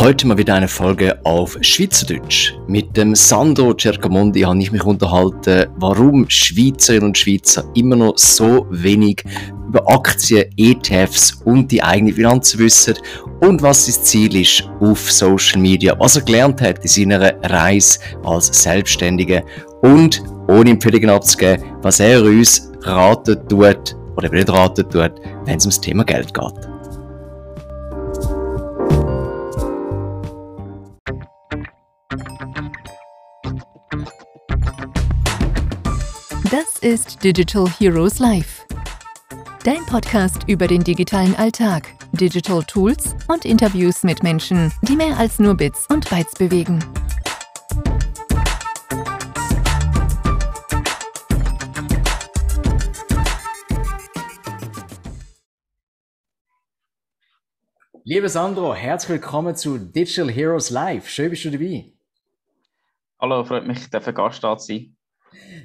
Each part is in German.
Heute mal wieder eine Folge auf Schweizerdeutsch. Mit dem Sandro Cercamondi habe ich mich unterhalten, warum Schweizerinnen und Schweizer immer noch so wenig über Aktien, ETFs und die eigenen Finanzen wissen und was sein Ziel ist auf Social Media, was er gelernt hat in seiner Reise als Selbstständiger und ohne Empfehlungen abzugeben, was er uns raten tut oder nicht raten tut, wenn es ums Thema Geld geht. Ist Digital Heroes Live. Dein Podcast über den digitalen Alltag, Digital Tools und Interviews mit Menschen, die mehr als nur Bits und Bytes bewegen. Liebe Sandro, herzlich willkommen zu Digital Heroes Live. Schön bist du dabei. Hallo, freut mich, dass Gast da zu sein.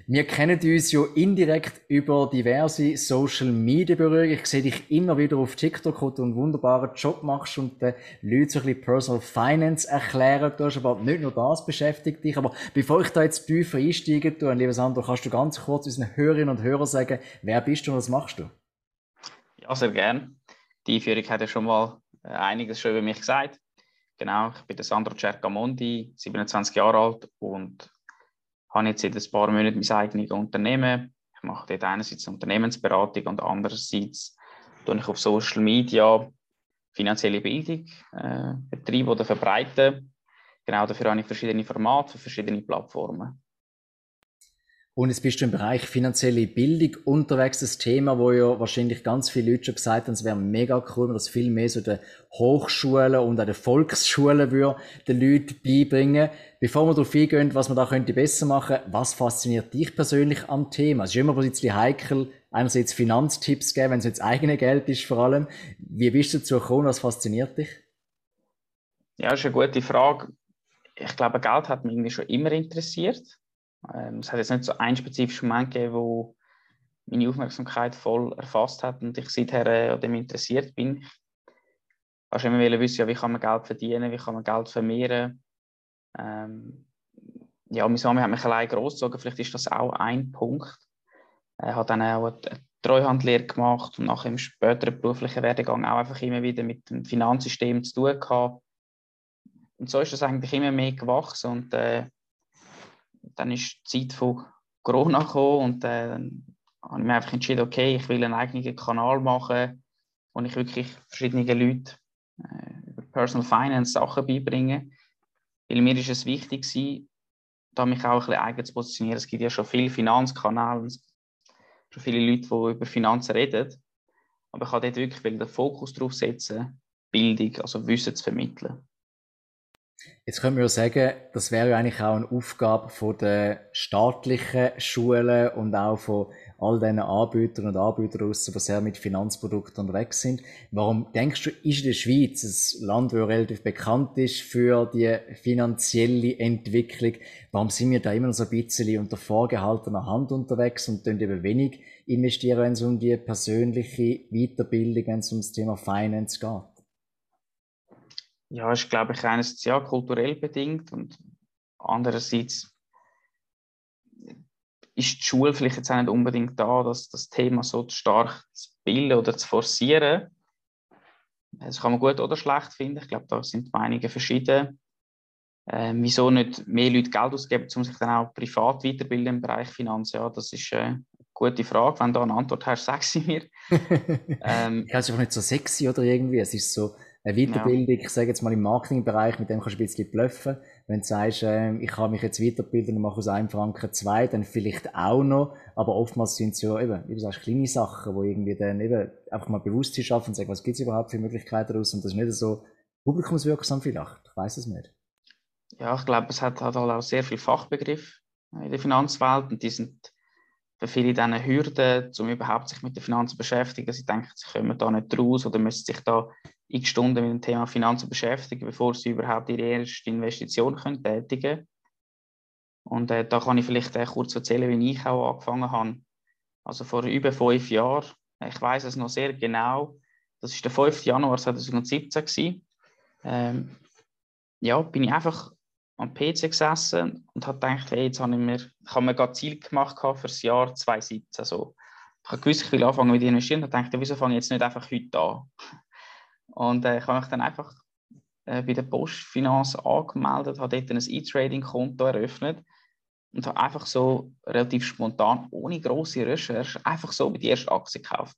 Wir kennen uns ja indirekt über diverse Social Media Berührungen. Ich sehe dich immer wieder auf TikTok, wo du einen wunderbaren Job machst und den Leuten so ein bisschen Personal Finance erklären tust. Aber nicht nur das beschäftigt dich. Aber bevor ich da jetzt tiefer einsteige, du, lieber Sandro, kannst du ganz kurz unseren Hörerinnen und Hörern sagen, wer bist du und was machst du? Ja, sehr gern. Die Einführung hat ja schon mal äh, einiges schon über mich gesagt. Genau, ich bin der Sandro Cercamondi, 27 Jahre alt und habe jetzt seit ein paar Monaten mein eigenes Unternehmen. Ich mache dort einerseits Unternehmensberatung und andererseits tue ich auf Social Media finanzielle Bildung äh, betreiben oder verbreiten. Genau dafür habe ich verschiedene Formate für verschiedene Plattformen. Und jetzt bist du im Bereich finanzielle Bildung unterwegs, das Thema, wo ja wahrscheinlich ganz viele Leute schon gesagt haben, es wäre mega cool, wenn das viel mehr so den Hochschulen und auch den Volksschulen würde den Leuten beibringen. Bevor wir darauf eingehen, was man da könnte besser machen, was fasziniert dich persönlich am Thema? Es ist immer ein bisschen heikel, einerseits Finanztipps geben, wenn es jetzt eigene Geld ist vor allem. Wie bist du dazu gekommen? Was fasziniert dich? Ja, das ist eine gute Frage. Ich glaube, Geld hat mich irgendwie schon immer interessiert ähm, es hat jetzt nicht so einen spezifischen Moment gegeben, wo meine Aufmerksamkeit voll erfasst hat und ich seither äh, an dem interessiert bin. Ich wollte immer wissen, ja, wie kann man Geld verdienen, wie kann man Geld vermehren. Ähm, ja, meine Mama hat mich allein großgezogen, vielleicht ist das auch ein Punkt. Er hat dann auch eine Treuhandlehre gemacht und nach im späteren beruflichen Werdegang auch einfach immer wieder mit dem Finanzsystem zu tun gehabt. Und so ist das eigentlich immer mehr gewachsen und äh, dann ist die Zeit von Corona gekommen und äh, dann habe ich mir einfach entschieden, okay, ich will einen eigenen Kanal machen, wo ich wirklich verschiedene Leute äh, über Personal Finance Sachen beibringe. Weil mir ist es wichtig gewesen, da mich auch ein bisschen eigen zu positionieren. Es gibt ja schon viele Finanzkanäle, schon viele Leute, die über Finanzen reden. Aber ich kann dort wirklich den Fokus darauf setzen, Bildung, also Wissen zu vermitteln. Jetzt können wir ja sagen, das wäre ja eigentlich auch eine Aufgabe von der staatlichen Schulen und auch von all diesen Anbietern und Anbietern draussen, die sehr mit Finanzprodukten unterwegs sind. Warum denkst du, ist der Schweiz, ein Land, das relativ bekannt ist für die finanzielle Entwicklung, warum sind wir da immer noch so ein bisschen unter vorgehaltener Hand unterwegs und dann eben wenig investieren, wenn es um die persönliche Weiterbildung, wenn es um das Thema Finance geht? Ja, ist, glaube ich, einerseits ja kulturell bedingt und andererseits ist die Schule vielleicht jetzt auch nicht unbedingt da, dass das Thema so stark zu bilden oder zu forcieren. Das kann man gut oder schlecht finden. Ich glaube, da sind die Meinungen verschieden. Ähm, wieso nicht mehr Leute Geld ausgeben, um sich dann auch privat weiterbilden im Bereich Finanzen? Ja, das ist äh, eine gute Frage. Wenn du eine Antwort hast, sag sie mir. ähm, ja, es ist einfach nicht so sexy oder irgendwie. Es ist so, eine Weiterbildung, ja. ich sage jetzt mal im Marketingbereich, mit dem kannst du ein bisschen bluffen. Wenn du sagst, äh, ich kann mich jetzt weiterbilden und mache aus einem Franken zwei, dann vielleicht auch noch. Aber oftmals sind es ja eben, wie du sagst, kleine Sachen, wo irgendwie dann eben einfach mal Bewusstsein schaffen und sagen, was gibt es überhaupt für Möglichkeiten daraus? Und das ist nicht so publikumswirksam vielleicht. Ich weiß es nicht. Ja, ich glaube, es hat, halt auch sehr viel Fachbegriff in der Finanzwelt und die sind viele dann Hürden, um überhaupt sich mit den Finanzen zu beschäftigen. Sie denken, sie kommen da nicht raus oder müssen sich da x Stunden mit dem Thema Finanzen beschäftigen, bevor sie überhaupt ihre erste Investition können tätigen können. Und äh, da kann ich vielleicht äh, kurz erzählen, wie ich auch angefangen habe. Also vor über fünf Jahren, ich weiß es noch sehr genau, das ist der 5. Januar 2017 gewesen. Ähm, ja, bin ich einfach am PC gesessen und habe gedacht, hey, jetzt habe ich mir, ich habe mir gerade Ziel gemacht für das Jahr 2017. Also, ich habe gewusst, ich will anfangen mit investieren und dachte, wieso fange ich jetzt nicht einfach heute an? Und äh, ich habe mich dann einfach äh, bei der Postfinanz angemeldet, habe dort ein E-Trading-Konto eröffnet und habe einfach so relativ spontan, ohne große Recherche, einfach so die erste Aktie gekauft.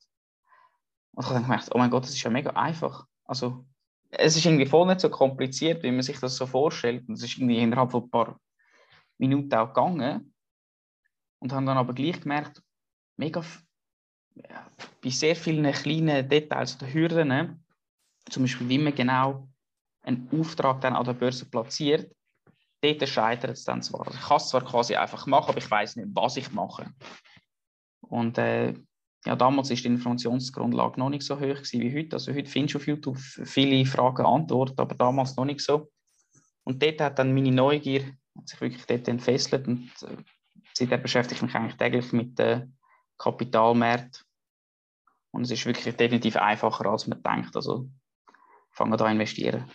Und ich habe dann gemerkt, oh mein Gott, das ist ja mega einfach. Also, es ist irgendwie voll nicht so kompliziert, wie man sich das so vorstellt. Und es ist irgendwie innerhalb von ein paar Minuten auch gegangen. Und habe dann aber gleich gemerkt, mega, ja, bei sehr vielen kleinen Details oder Hürden, zum Beispiel, wie man genau einen Auftrag dann an der Börse platziert, dort scheitert es dann zwar. Ich kann es zwar quasi einfach machen, aber ich weiß nicht, was ich mache. Und äh, ja, damals ist die Informationsgrundlage noch nicht so hoch wie heute. Also heute findest du auf YouTube viele Fragen, Antworten, aber damals noch nicht so. Und dort hat dann meine Neugier hat sich wirklich dort entfesselt und äh, seitdem beschäftige ich mich eigentlich täglich mit dem Kapitalmarkt. Und es ist wirklich definitiv einfacher, als man denkt. Also fangen da investieren.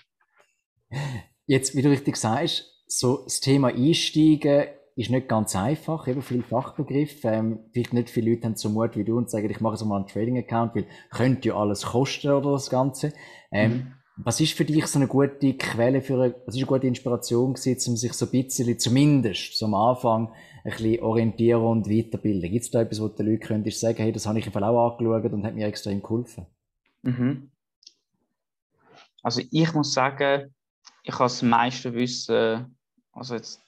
Jetzt, wie du richtig sagst, so das Thema Einsteigen ist nicht ganz einfach, eben viele Fachbegriffe. Ähm, vielleicht nicht viele Leute haben so Mut wie du und sagen, ich mache so mal einen Trading-Account, weil könnte ja alles kosten oder das Ganze. Ähm, mhm. Was ist für dich so eine gute Quelle für eine, was ist eine gute Inspiration gewesen, um sich so ein bisschen, zumindest so am Anfang, ein bisschen orientieren und weiterbilden? Gibt es da etwas, wo die Leute könntest sagen, hey, das habe ich im Fall auch angeschaut und hat mir extrem geholfen? Mhm. Also ich muss sagen, ich habe das meiste Wissen, also jetzt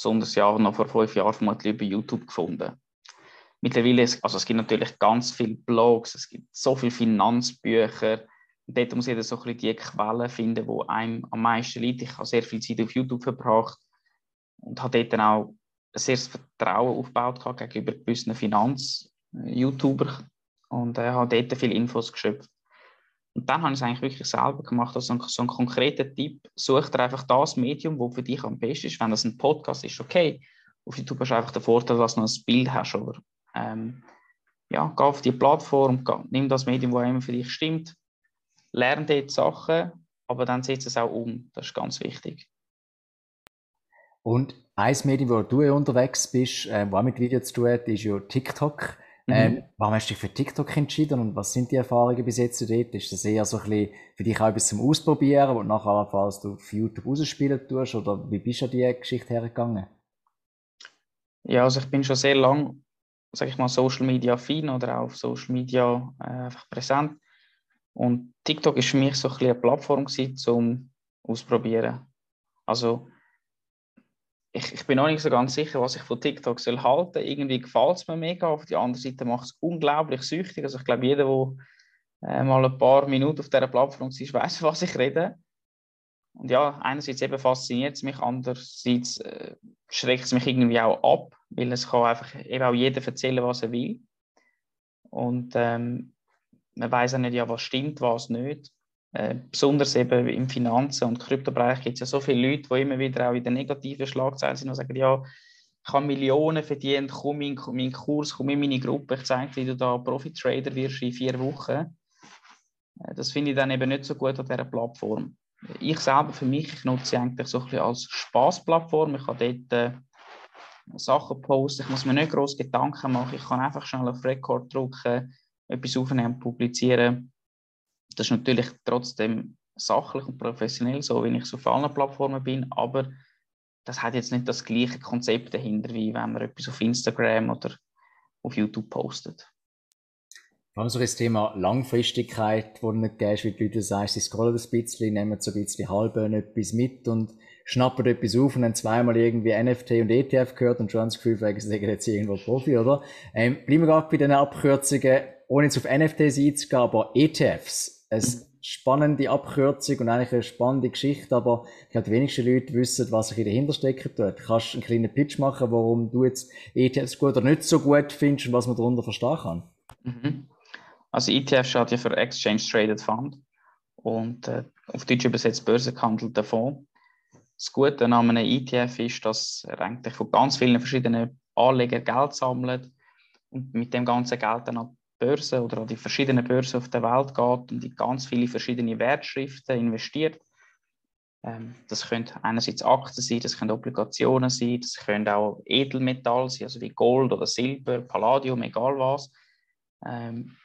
besonders ja noch vor fünf Jahren vermutlich über YouTube gefunden. Mittlerweile, also es gibt natürlich ganz viele Blogs, es gibt so viele Finanzbücher. Und dort muss jeder so ein bisschen die Quellen finden, die einem am meisten liegt. Ich habe sehr viel Zeit auf YouTube verbracht und habe dort dann auch ein sehr Vertrauen aufgebaut gegenüber gewissen Finanz-YouTuber und äh, habe dort viele Infos geschöpft. Und dann habe ich es eigentlich wirklich selber gemacht. Also so ein konkreter Tipp, such dir einfach das Medium, das für dich am besten ist. Wenn das ein Podcast ist, okay. Auf YouTube hast du einfach den Vorteil, dass du noch ein Bild hast. Aber ähm, ja, geh auf die Plattform, geh, nimm das Medium, das immer für dich stimmt, lerne dort Sachen, aber dann setze es auch um. Das ist ganz wichtig. Und ein Medium, wo du unterwegs bist, äh, was mit Videos zu tun hat, ist ja TikTok. Mhm. Ähm, warum hast du dich für TikTok entschieden und was sind die Erfahrungen bis jetzt dort? Ist das eher so ein bisschen für dich auch etwas zum Ausprobieren, du nachher falls du auf YouTube rausspielen tust oder wie bist du an diese Geschichte hergegangen? Ja, also ich bin schon sehr lang, sage ich mal, Social Media affin oder auch auf Social Media äh, einfach präsent. Und TikTok ist für mich so ein bisschen eine Plattform gewesen, zum ausprobieren. Also ich, ich bin noch nicht so ganz sicher, was ich von TikTok soll halten. Irgendwie gefällt es mir mega. Auf der anderen Seite macht es unglaublich süchtig. Also ich glaube, jeder, der äh, mal ein paar Minuten auf dieser Plattform ist, weiß, was ich rede. Und ja, einerseits eben fasziniert es mich, andererseits äh, schreckt es mich irgendwie auch ab, weil es kann einfach eben auch jeder erzählen, was er will. Und ähm, man weiß auch nicht, ja, was stimmt, was nicht. Äh, besonders eben im Finanzen- und Kryptobereich gibt es ja so viele Leute, die immer wieder auch in den negativen Schlagzeilen sind und sagen, ja, ich habe Millionen verdient, komm in meinen Kurs, komm in meine Gruppe, ich zeige wie du da Profi-Trader wirst in vier Wochen. Äh, das finde ich dann eben nicht so gut an dieser Plattform. Ich selber für mich ich nutze sie eigentlich so ein bisschen als Spaßplattform. Ich kann dort äh, Sachen posten, ich muss mir nicht groß Gedanken machen, ich kann einfach schnell auf Rekord drücken, etwas aufnehmen, publizieren das ist natürlich trotzdem sachlich und professionell, so wie ich so auf allen Plattformen bin, aber das hat jetzt nicht das gleiche Konzept dahinter, wie wenn man etwas auf Instagram oder auf YouTube postet. Vor allem so das Thema Langfristigkeit, wo du nicht gehst, wie die Leute sagen, sie scrollen ein bisschen, nehmen so ein bisschen halb etwas mit und schnappen etwas auf und dann zweimal irgendwie NFT und ETF gehört und schon das Gefühl, sie sagen jetzt irgendwo Profi, oder? Ähm, bleiben wir gerade bei den Abkürzungen, ohne jetzt auf NFTs einzugehen, aber ETFs eine spannende Abkürzung und eigentlich eine spannende Geschichte, aber ich glaube, die wenigsten Leute wissen, was sich dahinter stecken tut. Du kannst einen kleinen Pitch machen, warum du jetzt ETFs gut oder nicht so gut findest und was man darunter verstehen kann. Mhm. Also ETF steht ja für Exchange Traded Fund und äh, auf Deutsch übersetzt börsengehandelter Fonds. Das Gute an einem ETF ist, dass er eigentlich von ganz vielen verschiedenen Anlegern Geld sammelt und mit dem ganzen Geld dann Börsen oder an die verschiedenen Börsen auf der Welt geht und in ganz viele verschiedene Wertschriften investiert. Ähm, das können einerseits Aktien sein, das können Obligationen sein, das können auch Edelmetalle sein, also wie Gold oder Silber, Palladium, egal was. Ähm,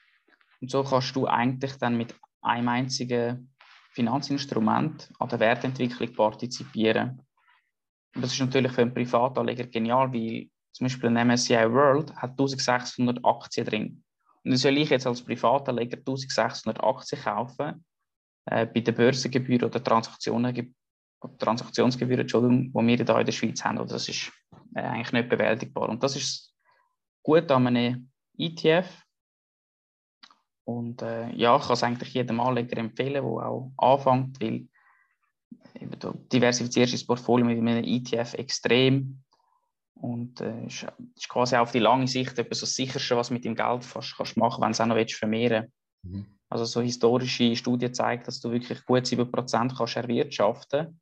und so kannst du eigentlich dann mit einem einzigen Finanzinstrument an der Wertentwicklung partizipieren. Und das ist natürlich für einen Privatanleger genial, weil zum Beispiel ein MSCI World hat 1600 Aktien drin. Und soll ich jetzt als Privatanleger 1600 Aktien kaufen, äh, bei der Börsengebühr oder Transaktionen, Transaktionsgebühr, Entschuldigung, die wir hier in der Schweiz haben. Oder das ist äh, eigentlich nicht bewältigbar. Und das ist gut an einem ETF. Und äh, ja, ich kann es eigentlich jedem Anleger empfehlen, der auch anfängt, weil du diversifizierst das Portfolio mit einem ETF extrem und äh, ist, ist quasi auf die lange Sicht etwas das Sicherste, was mit dem Geld fast kannst machen, wenn du es auch noch willst, vermehren mhm. Also so historische Studien zeigen, dass du wirklich gut 7% kannst erwirtschaften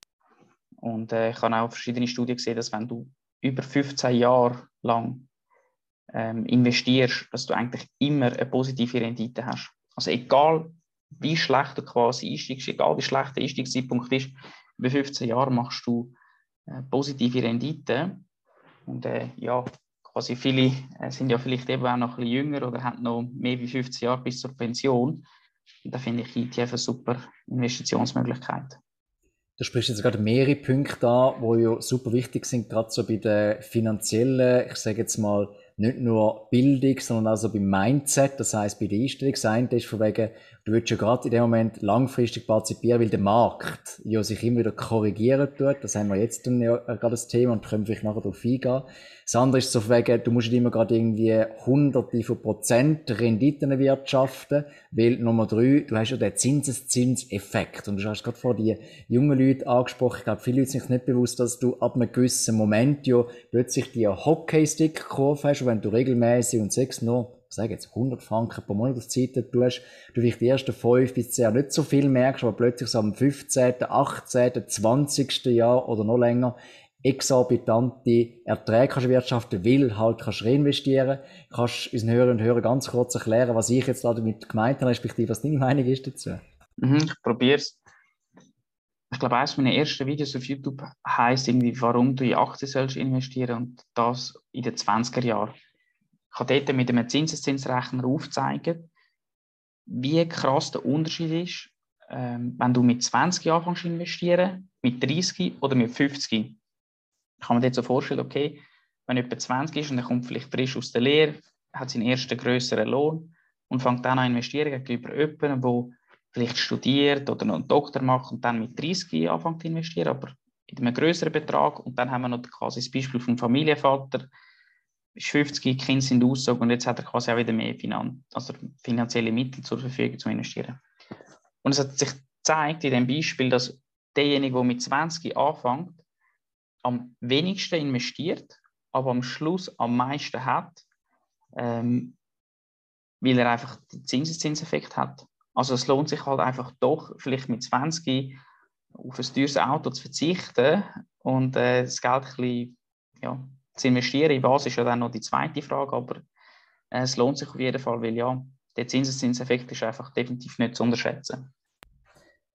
Und äh, ich habe auch verschiedene Studien gesehen, dass wenn du über 15 Jahre lang ähm, investierst, dass du eigentlich immer eine positive Rendite hast. Also egal, wie schlecht du quasi einsteigst, egal wie schlecht der Einstiegszeitpunkt ist, über 15 Jahre machst du äh, positive Rendite. Und äh, ja, quasi viele äh, sind ja vielleicht eben auch noch ein bisschen jünger oder haben noch mehr wie 15 Jahre bis zur Pension. Und da finde ich ETF eine super Investitionsmöglichkeit. Du sprichst jetzt gerade mehrere Punkte an, die ja super wichtig sind, gerade so bei den finanziellen, ich sage jetzt mal, nicht nur Bildung, sondern auch so beim Mindset, das heißt bei der Einstellung. sein, ist von wegen, du willst ja gerade in dem Moment langfristig partizipieren, weil der Markt ja sich immer wieder korrigieren tut. Das haben wir jetzt dann ja gerade das Thema und können vielleicht nachher darauf eingehen. Das andere ist so wegen, du musst nicht immer gerade irgendwie hunderte von Prozent Renditen erwirtschaften, weil Nummer drei, du hast ja den Zinseszinseffekt. Und du hast gerade vor die jungen Leute angesprochen, ich glaube, viele Leute sind sich nicht bewusst, dass du ab einem gewissen Moment ja plötzlich die Hockeystick-Kurve hast, und wenn du regelmäßig und sechs nur sage jetzt 100 Franken pro Monat auf Zeit tust, du vielleicht die ersten fünf bis zehn nicht so viel merkst, aber plötzlich so am 15., 18., 20. Jahr oder noch länger exorbitante Erträge kannst wirtschaften, weil halt kannst reinvestieren. Kannst unseren Hörern und Hörern ganz kurz erklären, was ich jetzt damit gemeint habe, respektive was deine Meinung ist dazu? Mhm, ich probiere es. Ich glaube, eines meiner ersten Videos auf YouTube heisst irgendwie, warum du in Aktien sollst investieren und das in den 20er Jahren. Ich habe dort mit einem Zinseszinsrechner aufzeigen, wie krass der Unterschied ist, ähm, wenn du mit 20 Jahren anfängst investieren, mit 30 oder mit 50 kann man sich so vorstellen, okay, wenn jemand 20 ist und er kommt vielleicht frisch aus der Lehre, hat seinen ersten größeren Lohn und fängt dann an investieren gegenüber jemandem, der vielleicht studiert oder noch einen Doktor macht und dann mit 30 anfängt zu investieren, aber in einem größeren Betrag. Und dann haben wir noch quasi das Beispiel vom Familienvater, 50, die Kinder sind ausgezogen und jetzt hat er quasi auch wieder mehr Finan also finanzielle Mittel zur Verfügung zu investieren. Und es hat sich gezeigt in dem Beispiel, dass derjenige, der mit 20 anfängt, am wenigsten investiert, aber am Schluss am meisten hat, ähm, weil er einfach den Zinseszinseffekt hat. Also es lohnt sich halt einfach doch, vielleicht mit 20 auf ein teures Auto zu verzichten und äh, das Geld ein bisschen ja, zu investieren. In was ist ja dann noch die zweite Frage, aber äh, es lohnt sich auf jeden Fall, weil ja, der Zinseszinseffekt ist einfach definitiv nicht zu unterschätzen.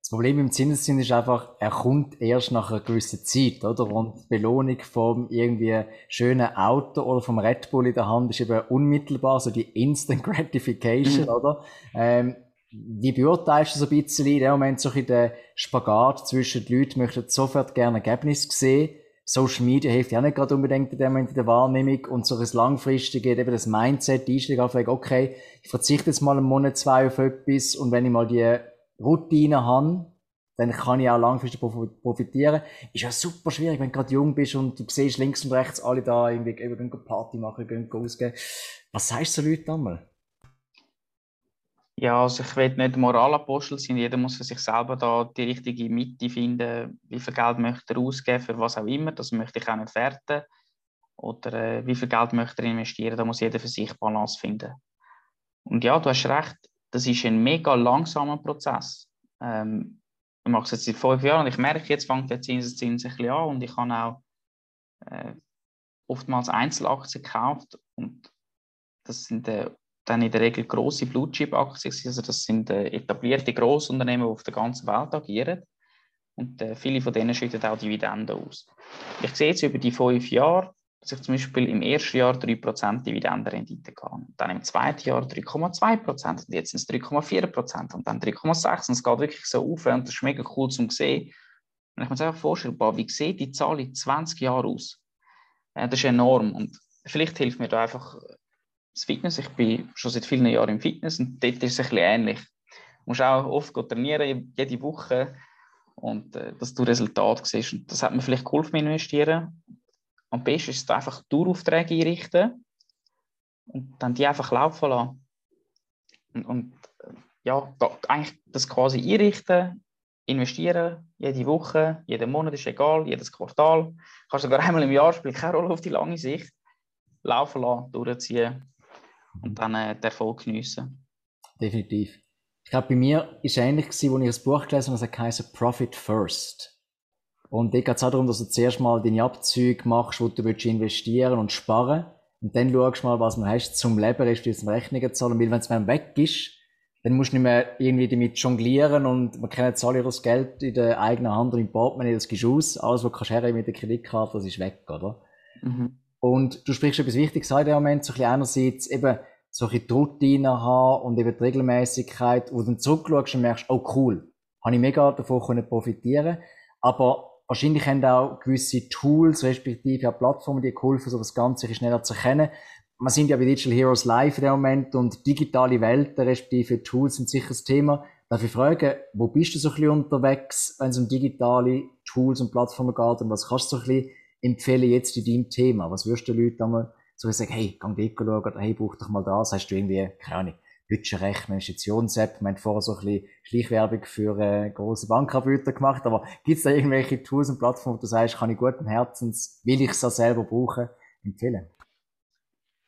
Das Problem im Zinseszins ist einfach, er kommt erst nach einer gewissen Zeit, oder? Und die Belohnung vom irgendwie schönen Auto oder vom Red Bull in der Hand ist eben unmittelbar, so die Instant Gratification, mhm. oder? Ähm, wie beurteilst du so ein bisschen in dem Moment so in den Spagat zwischen den Leuten, möchten sofort gerne Ergebnis sehen, Social Media hilft ja nicht gerade unbedingt in dem Moment in der Wahrnehmung und so das langfristige, eben das Mindset, die Einstellung auf, okay, ich verzichte jetzt mal einen Monat, zwei auf etwas und wenn ich mal die Routine habe, dann kann ich auch langfristig profitieren. Ist ja super schwierig, wenn du gerade jung bist und du siehst links und rechts alle da irgendwie gehen Party machen, gehen ausgehen. Was sagst du so Leuten einmal? Ja, also ich will nicht Moralapostel sein. Jeder muss für sich selber da die richtige Mitte finden. Wie viel Geld möchte er ausgeben für was auch immer. Das möchte ich auch nicht werten. Oder äh, wie viel Geld möchte er investieren. Da muss jeder für sich Balance finden. Und ja, du hast recht das ist ein mega langsamer Prozess. Ähm, ich mache es jetzt seit fünf Jahren und ich merke, jetzt fängt der Zinseszins ein bisschen an und ich habe auch äh, oftmals Einzelaktien gekauft und das sind äh, dann in der Regel große Blue Chip Aktien, also das sind äh, etablierte Grossunternehmen, die auf der ganzen Welt agieren. und äh, viele von denen schütten auch Dividenden aus. Ich sehe jetzt über die fünf Jahre, dass ich zum Beispiel im ersten Jahr 3% Dividendenrendite kann, dann im zweiten Jahr 3,2% und jetzt sind es 3,4% und dann 3,6% und es geht wirklich so auf und das ist mega cool zu sehen. Und ich muss mir einfach vorstellen, wie sieht die Zahl in 20 Jahren aus? Äh, das ist enorm und vielleicht hilft mir da einfach das Fitness. Ich bin schon seit vielen Jahren im Fitness und dort ist es ein bisschen ähnlich. Du musst auch oft trainieren, jede Woche und äh, dass du Resultate siehst. Und das hat mir vielleicht geholfen Investieren. Am besten ist es einfach Daueraufträge einrichten und dann die einfach laufen lassen. Und, und ja, eigentlich das quasi einrichten, investieren, jede Woche, jeden Monat ist egal, jedes Quartal. Kannst sogar einmal im Jahr, spielt keine Rolle auf die lange Sicht. Laufen lassen, durchziehen und dann äh, den Erfolg geniessen. Definitiv. Ich glaube, bei mir ist es ähnlich gewesen, als ich das Buch gelesen habe, das heißt Profit First. Und da geht es auch darum, dass du zuerst mal deine Abzüge machst, wo du willst investieren und sparen. Und dann schaust du mal, was du hast zum Leben, respektive zum Rechnungen zahlen. Weil wenn es mal weg ist, dann musst du nicht mehr irgendwie damit jonglieren und man kennt jetzt alle das Geld in der eigenen Hand und im Portemonnaie, das gehst du aus. Alles, was du kannst mit der Kreditkarte, das ist weg, oder? Mhm. Und du sprichst etwas Wichtiges an in dem Moment, so ein bisschen einerseits eben solche Routinen haben und eben die Regelmäßigkeit, wo du dann zurückschaust und merkst, oh cool, habe ich mega davon können profitieren aber wahrscheinlich haben auch gewisse Tools, respektive auch Plattformen, die geholfen, so das Ganze schneller zu erkennen. Wir sind ja bei Digital Heroes live in dem Moment und digitale Welten, respektive Tools sind sicher das Thema. Darf ich fragen, wo bist du so ein bisschen unterwegs, wenn es um digitale Tools und Plattformen geht und was kannst du so ein bisschen empfehlen jetzt in deinem Thema? Was würdest du den Leuten einmal so sagen, hey, geh dort schauen, oder hey, brauch doch mal das, hast du irgendwie, keine Ahnung, Budgetrechner, Investitions-App, wir haben vorher so ein bisschen Schleichwerbung für äh, große Bankanbieter gemacht, aber gibt es da irgendwelche Tools und Plattformen, wo du sagst, kann ich guten Herzens, will ich es auch selber brauchen, empfehlen?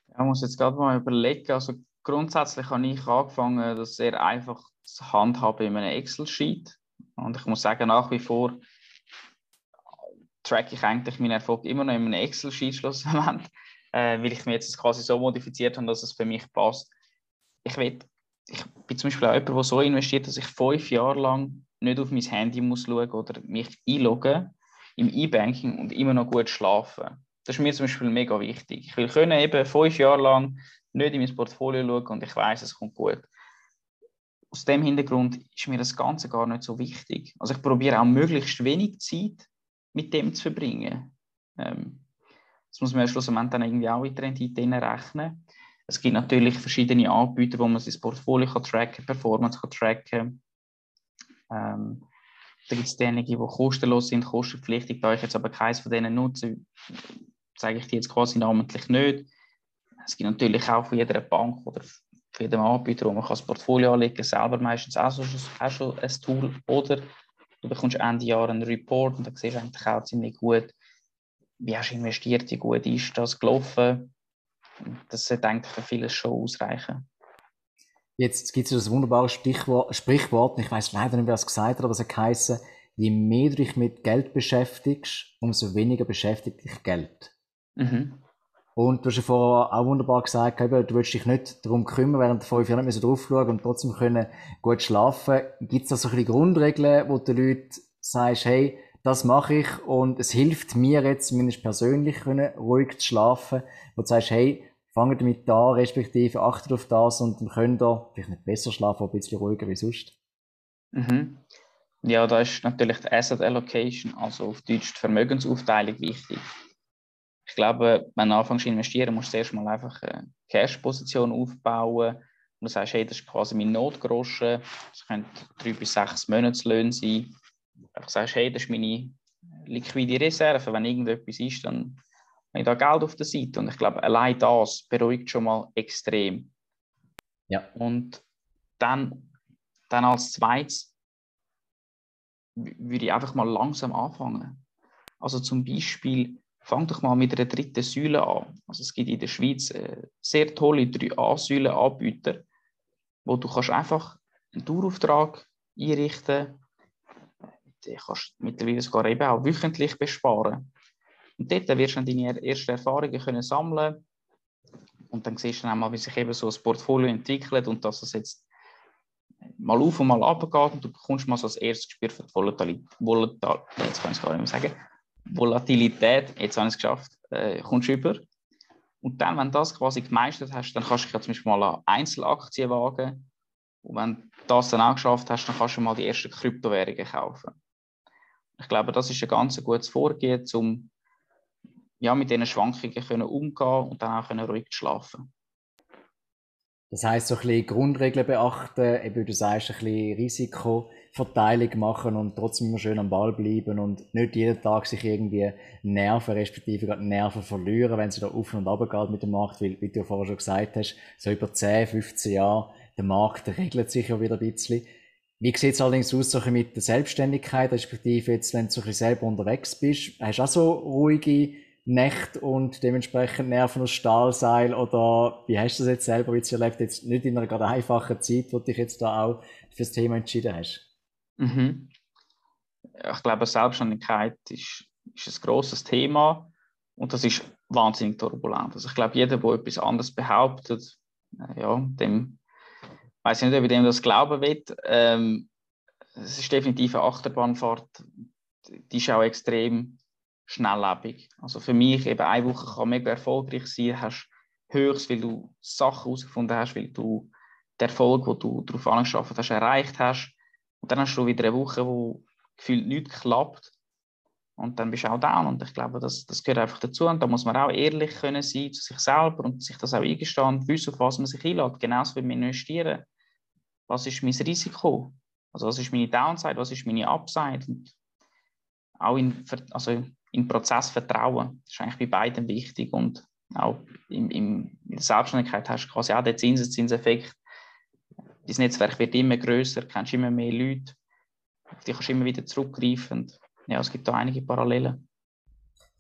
Ich muss jetzt gerade mal überlegen, also grundsätzlich habe ich angefangen, das sehr einfach zu handhaben in einem Excel-Sheet und ich muss sagen, nach wie vor track ich eigentlich meinen Erfolg immer noch in einem Excel-Sheet schlussendlich äh, weil ich mir jetzt quasi so modifiziert habe, dass es für mich passt. Ich, will, ich bin zum Beispiel auch jemand, der so investiert, dass ich fünf Jahre lang nicht auf mein Handy muss schauen oder mich einloggen im E-Banking und immer noch gut schlafen. Das ist mir zum Beispiel mega wichtig. Ich will können eben fünf Jahre lang nicht in mein Portfolio schauen und ich weiß, es kommt gut. Aus dem Hintergrund ist mir das Ganze gar nicht so wichtig. Also ich probiere auch möglichst wenig Zeit mit dem zu verbringen. Ähm, das muss man ja schlussendlich dann irgendwie auch in die Rendite rechnen. Es gibt natürlich verschiedene Anbieter, wo man sein Portfolio kann tracken Performance kann tracken ähm, Da gibt es diejenigen, die kostenlos sind, kostenpflichtig. Da ich jetzt aber keins von denen nutze, zeige ich die jetzt quasi namentlich nicht. Es gibt natürlich auch von jeder Bank oder von jedem Anbieter, wo man das Portfolio anlegen kann, selber meistens auch, so, auch schon ein Tool. Oder du bekommst Ende Jahr einen Report und dann siehst du eigentlich auch ziemlich gut, wie hast du investiert, wie gut ist das gelaufen. Das sollte eigentlich für vieles schon ausreichen. Jetzt gibt es das wunderbare Stichwort, Sprichwort, ich weiß leider nicht, wer es gesagt hat, aber es geheißen, je mehr du dich mit Geld beschäftigst, umso weniger beschäftigt dich Geld. Mhm. Und du hast ja vorher auch wunderbar gesagt, du willst dich nicht darum kümmern, während fünf Jahren nicht drauf schauen und trotzdem können gut schlafen. Gibt es da so ein Grundregeln, wo du den Leuten sagst, hey, das mache ich und es hilft mir jetzt, zumindest persönlich, können, ruhig zu schlafen, wo du sagst, hey, fangt damit an, respektive achtet auf das und dann könnt ihr vielleicht nicht besser schlafen, aber ein bisschen ruhiger wie sonst. Mhm. Ja, da ist natürlich die Asset Allocation, also auf Deutsch die Vermögensaufteilung wichtig. Ich glaube, wenn du anfängst zu investieren, musst du erst mal einfach eine Cash-Position aufbauen und du sagst, hey, das ist quasi mein Notgroschen, das könnte drei bis sechs Monatslöhne sein einfach sagst, hey, das ist meine liquide Reserve, wenn irgendetwas ist, dann habe ich da Geld auf der Seite. Und ich glaube, allein das beruhigt schon mal extrem. Ja. Und dann, dann als zweites würde ich einfach mal langsam anfangen. Also zum Beispiel, fang doch mal mit einer dritten Säule an. Also es gibt in der Schweiz äh, sehr tolle 3A-Säulen-Anbieter, wo du kannst einfach einen Dauerauftrag einrichten kannst du mittlerweile sogar eben auch wöchentlich besparen. Und dort wirst du dann deine ersten Erfahrungen können sammeln und dann siehst du dann auch mal, wie sich eben so ein Portfolio entwickelt und dass es jetzt mal auf und mal ab geht und du bekommst mal so das erste Gespür für die Volatilität, Volatil jetzt kann ich es gar nicht mehr sagen, Volatilität, jetzt habe ich es geschafft, äh, kommst du über. Und dann, wenn du das quasi gemeistert hast, dann kannst du zum Beispiel mal eine Einzelaktie wagen. Und wenn du das dann auch geschafft hast, dann kannst du mal die ersten Kryptowährungen kaufen. Ich glaube, das ist ein ganz gutes Vorgehen, um ja, mit diesen Schwankungen können umgehen und dann auch können ruhig schlafen Das heißt, so ein bisschen Grundregeln beachten, eben wie du sagst, ein bisschen Risikoverteilung machen und trotzdem immer schön am Ball bleiben und nicht jeden Tag sich irgendwie nerven, respektive gerade Nerven verlieren, wenn es da auf und ab geht mit dem Markt, weil, wie du vorher schon gesagt hast, so über 10, 15 Jahre, der Markt regelt sich ja wieder ein bisschen. Wie sieht es allerdings aus so mit der Selbstständigkeit, respektive jetzt, wenn du so ein bisschen selber unterwegs bist, hast du auch so ruhige Nächte und dementsprechend Nerven aus Stahlseil oder wie hast du das jetzt selber jetzt erlebt, jetzt nicht in einer gerade einfachen Zeit, wo du dich jetzt da auch für das Thema entschieden hast? Mhm. Ich glaube, Selbstständigkeit ist, ist ein grosses Thema und das ist wahnsinnig turbulent. Also ich glaube, jeder, der etwas anderes behauptet, ja, dem weiß ich nicht, ob ich dem das glauben will. Ähm, es ist definitiv eine Achterbahnfahrt, die ist auch extrem schnelllebig. Also für mich eben eine Woche kann mega erfolgreich sein, hast höchst, weil du Sachen herausgefunden hast, weil du den Erfolg, den du darauf angeschafft hast, erreicht hast. Und dann hast du wieder eine Woche, wo gefühlt nichts klappt. Und dann bist du auch down. Und ich glaube, das, das gehört einfach dazu. Und da muss man auch ehrlich können sein zu sich selber und sich das auch eingestehen und wissen, auf was man sich einlädt. Genauso wie beim Investieren. Was ist mein Risiko? Also was ist meine Downside? Was ist meine Upside? Und auch in, also im Prozess vertrauen. Das ist eigentlich bei beiden wichtig und auch im, im, in der Selbstständigkeit hast du quasi auch den Zinseszinseffekt. Das Netzwerk wird immer größer, kennst immer mehr Leute, auf die kannst du immer wieder zurückgreifen. Ja, es gibt da einige Parallelen.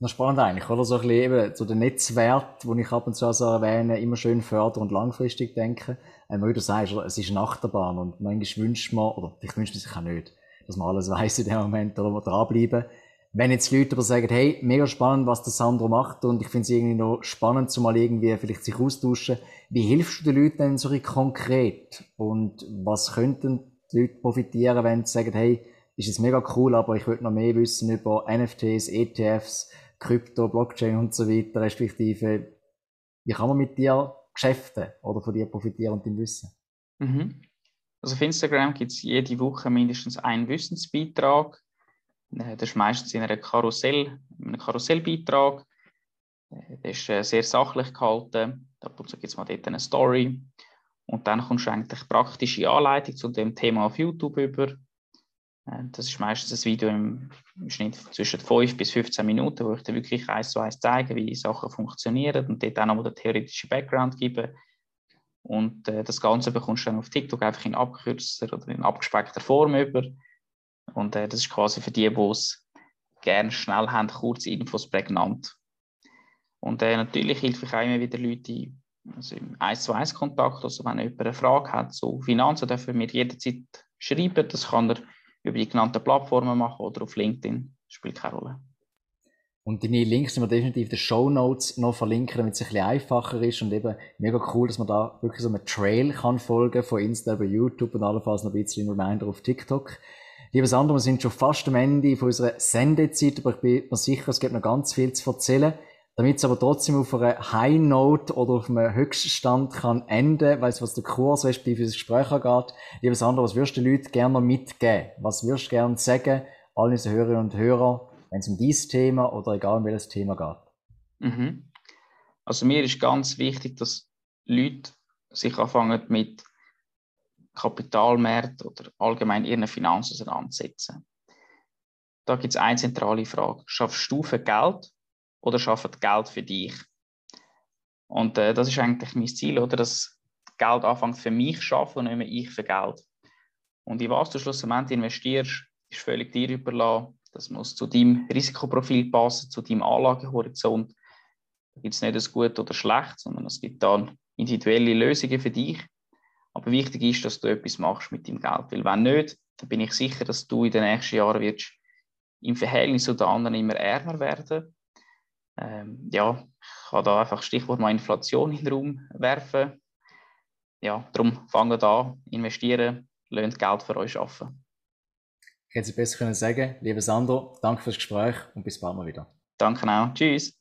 Ist spannend eigentlich, oder? So ein bisschen eben so der Netzwert, den ich ab und zu also erwähne, immer schön fördern und langfristig denken. Ähm, wie du sagst, es ist eine Achterbahn und manchmal wünscht man, oder vielleicht wünscht man sich auch nicht, dass man alles weiß in dem Moment, oder wir dranbleiben wenn jetzt Leute aber sagen, hey, mega spannend, was der Sandro macht und ich finde es irgendwie noch spannend, zumal irgendwie vielleicht sich austauschen, wie hilfst du den Leuten denn so konkret? Und was könnten die Leute profitieren, wenn sie sagen, hey, ist es mega cool, aber ich würde noch mehr wissen über NFTs, ETFs, Krypto, Blockchain und so weiter, respektive, wie kann man mit dir geschäften oder von dir profitieren und dein Wissen? Mhm. Also auf Instagram gibt es jede Woche mindestens einen Wissensbeitrag das ist meistens in einer Karussell, einem Karussellbeitrag. Äh, der ist äh, sehr sachlich gehalten. Ab und zu gibt es mal dort eine Story. Und dann kommst du eigentlich praktische Anleitung zu dem Thema auf YouTube über. Das ist meistens ein Video im, Schnitt zwischen 5 bis 15 Minuten, wo ich dir wirklich eins zu eins zeige, wie Sachen funktionieren und dort auch noch den theoretischen Background gebe. Und das Ganze bekommst du dann auf TikTok einfach in abgekürzter oder in abgespeckter Form über. Und äh, das ist quasi für die, die es gerne schnell haben, kurze Infos prägnant. Und äh, natürlich hilft ich auch immer wieder Leute also im 1 zu 1 Kontakt. Also wenn jemand eine Frage hat zu Finanzen, dürfen wir jederzeit schreiben. Das kann er über die genannten Plattformen machen oder auf LinkedIn. Das spielt keine Rolle. Und deine Links sind wir definitiv in den Show Notes noch verlinken, damit es ein bisschen einfacher ist und eben mega cool, dass man da wirklich so einen Trail kann folgen von Insta über YouTube und allenfalls noch ein bisschen Reminder auf TikTok. Liebe Sandro, wir sind schon fast am Ende von unserer Sendezeit, aber ich bin mir sicher, es gibt noch ganz viel zu erzählen. Damit es aber trotzdem auf einer High Note oder auf einem Höchststand kann enden, weil es was der Kurs respektive das Gespräch angeht. Liebe Sandro, was würdest du den Leuten gerne mitgeben? Was würdest du gerne sagen, allen unseren Hörerinnen und Hörern, wenn es um dieses Thema oder egal um welches Thema geht? Mhm. Also mir ist ganz wichtig, dass Leute sich anfangen mit Kapitalmärkte oder allgemein ihren Finanzen auseinandersetzen. Da gibt es eine zentrale Frage. Schaffst du für Geld oder schafft Geld für dich? Und äh, das ist eigentlich mein Ziel, oder? Dass Geld anfängt für mich zu schaffen und nicht mehr ich für Geld. Und in was du schlussendlich investierst, ist völlig dir überlassen. Das muss zu deinem Risikoprofil passen, zu deinem Anlagehorizont. Da gibt es nicht das Gut oder Schlecht, sondern es gibt dann individuelle Lösungen für dich. Aber wichtig ist, dass du etwas machst mit deinem Geld. Weil wenn nicht, dann bin ich sicher, dass du in den nächsten Jahren wirst im Verhältnis zu den anderen immer ärmer werden. Ähm, ja, ich kann da einfach Stichwort mal Inflation in den Raum werfen. Ja, darum fangen da investieren lernt Geld für euch arbeiten. Ich hätte es besser können sagen. Lieber Sandro, danke fürs Gespräch und bis bald mal wieder. Danke auch. Tschüss.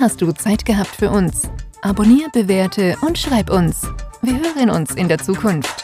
Hast du Zeit gehabt für uns. Abonnier, bewerte und schreib uns. Wir hören uns in der Zukunft.